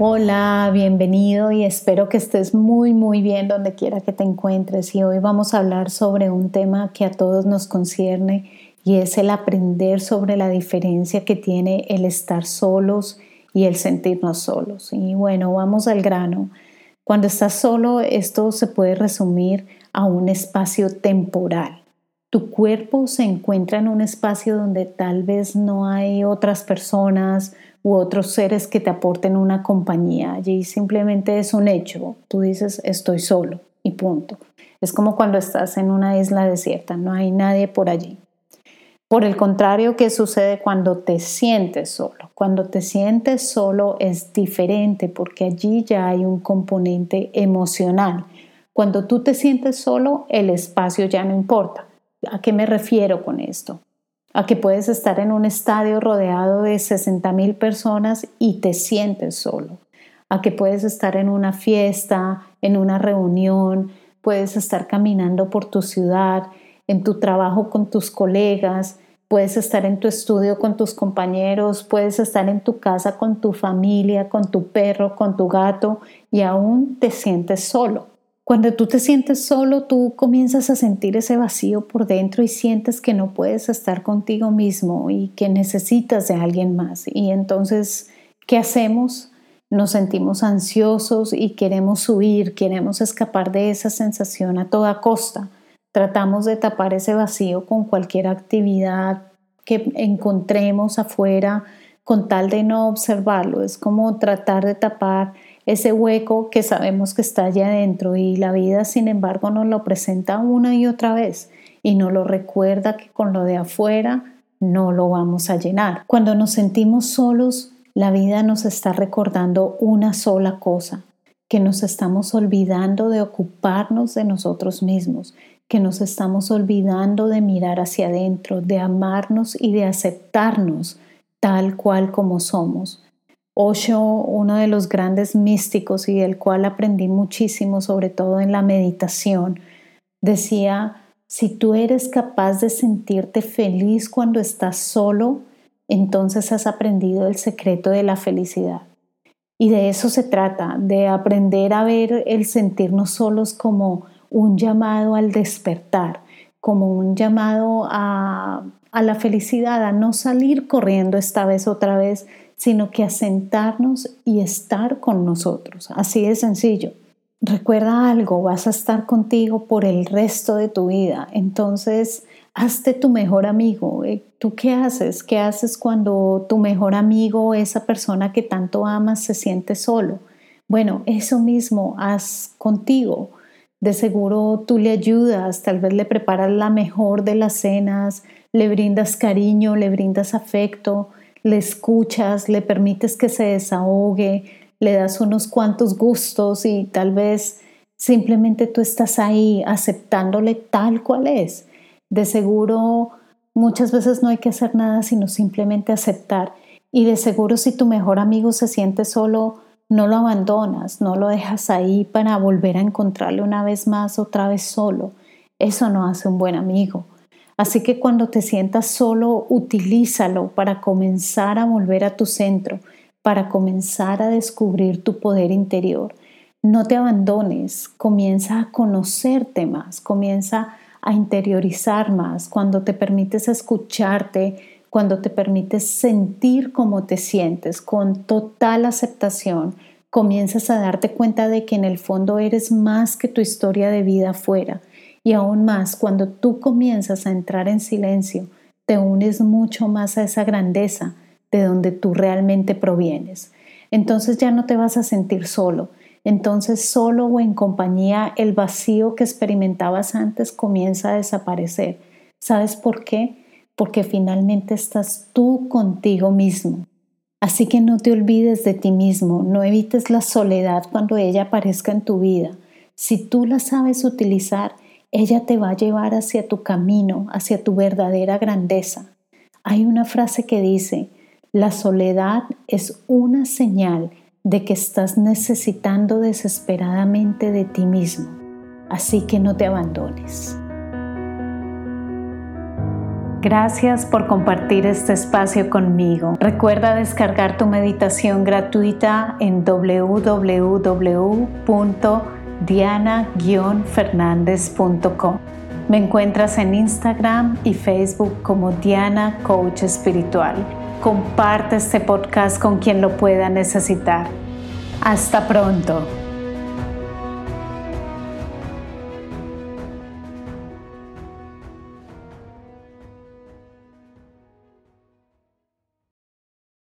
Hola, bienvenido y espero que estés muy muy bien donde quiera que te encuentres y hoy vamos a hablar sobre un tema que a todos nos concierne y es el aprender sobre la diferencia que tiene el estar solos y el sentirnos solos. Y bueno, vamos al grano. Cuando estás solo, esto se puede resumir a un espacio temporal. Tu cuerpo se encuentra en un espacio donde tal vez no hay otras personas u otros seres que te aporten una compañía. Allí simplemente es un hecho. Tú dices, estoy solo y punto. Es como cuando estás en una isla desierta, no hay nadie por allí. Por el contrario, ¿qué sucede cuando te sientes solo? Cuando te sientes solo es diferente porque allí ya hay un componente emocional. Cuando tú te sientes solo, el espacio ya no importa. ¿A qué me refiero con esto? A que puedes estar en un estadio rodeado de 60 mil personas y te sientes solo, a que puedes estar en una fiesta, en una reunión, puedes estar caminando por tu ciudad, en tu trabajo con tus colegas, puedes estar en tu estudio con tus compañeros, puedes estar en tu casa con tu familia, con tu perro, con tu gato y aún te sientes solo. Cuando tú te sientes solo, tú comienzas a sentir ese vacío por dentro y sientes que no puedes estar contigo mismo y que necesitas de alguien más. Y entonces, ¿qué hacemos? Nos sentimos ansiosos y queremos huir, queremos escapar de esa sensación a toda costa. Tratamos de tapar ese vacío con cualquier actividad que encontremos afuera con tal de no observarlo. Es como tratar de tapar ese hueco que sabemos que está allá adentro y la vida sin embargo nos lo presenta una y otra vez y nos lo recuerda que con lo de afuera no lo vamos a llenar. Cuando nos sentimos solos, la vida nos está recordando una sola cosa, que nos estamos olvidando de ocuparnos de nosotros mismos, que nos estamos olvidando de mirar hacia adentro, de amarnos y de aceptarnos tal cual como somos. Osho, uno de los grandes místicos y del cual aprendí muchísimo, sobre todo en la meditación, decía, si tú eres capaz de sentirte feliz cuando estás solo, entonces has aprendido el secreto de la felicidad. Y de eso se trata, de aprender a ver el sentirnos solos como un llamado al despertar, como un llamado a, a la felicidad, a no salir corriendo esta vez otra vez, sino que a sentarnos y estar con nosotros. Así de sencillo. Recuerda algo, vas a estar contigo por el resto de tu vida. Entonces, hazte tu mejor amigo. Eh, ¿Tú qué haces? ¿Qué haces cuando tu mejor amigo, esa persona que tanto amas, se siente solo? Bueno, eso mismo haz contigo. De seguro tú le ayudas, tal vez le preparas la mejor de las cenas, le brindas cariño, le brindas afecto, le escuchas, le permites que se desahogue, le das unos cuantos gustos y tal vez simplemente tú estás ahí aceptándole tal cual es. De seguro muchas veces no hay que hacer nada sino simplemente aceptar. Y de seguro si tu mejor amigo se siente solo, no lo abandonas, no lo dejas ahí para volver a encontrarle una vez más, otra vez solo. Eso no hace un buen amigo. Así que cuando te sientas solo, utilízalo para comenzar a volver a tu centro, para comenzar a descubrir tu poder interior. No te abandones, comienza a conocerte más, comienza a interiorizar más, cuando te permites escucharte, cuando te permites sentir cómo te sientes con total aceptación, comienzas a darte cuenta de que en el fondo eres más que tu historia de vida afuera y aún más, cuando tú comienzas a entrar en silencio, te unes mucho más a esa grandeza de donde tú realmente provienes. Entonces ya no te vas a sentir solo. Entonces solo o en compañía el vacío que experimentabas antes comienza a desaparecer. ¿Sabes por qué? Porque finalmente estás tú contigo mismo. Así que no te olvides de ti mismo, no evites la soledad cuando ella aparezca en tu vida. Si tú la sabes utilizar, ella te va a llevar hacia tu camino, hacia tu verdadera grandeza. Hay una frase que dice, la soledad es una señal de que estás necesitando desesperadamente de ti mismo, así que no te abandones. Gracias por compartir este espacio conmigo. Recuerda descargar tu meditación gratuita en www.diana-fernandez.com. Me encuentras en Instagram y Facebook como Diana Coach Espiritual. Comparte este podcast con quien lo pueda necesitar. Hasta pronto.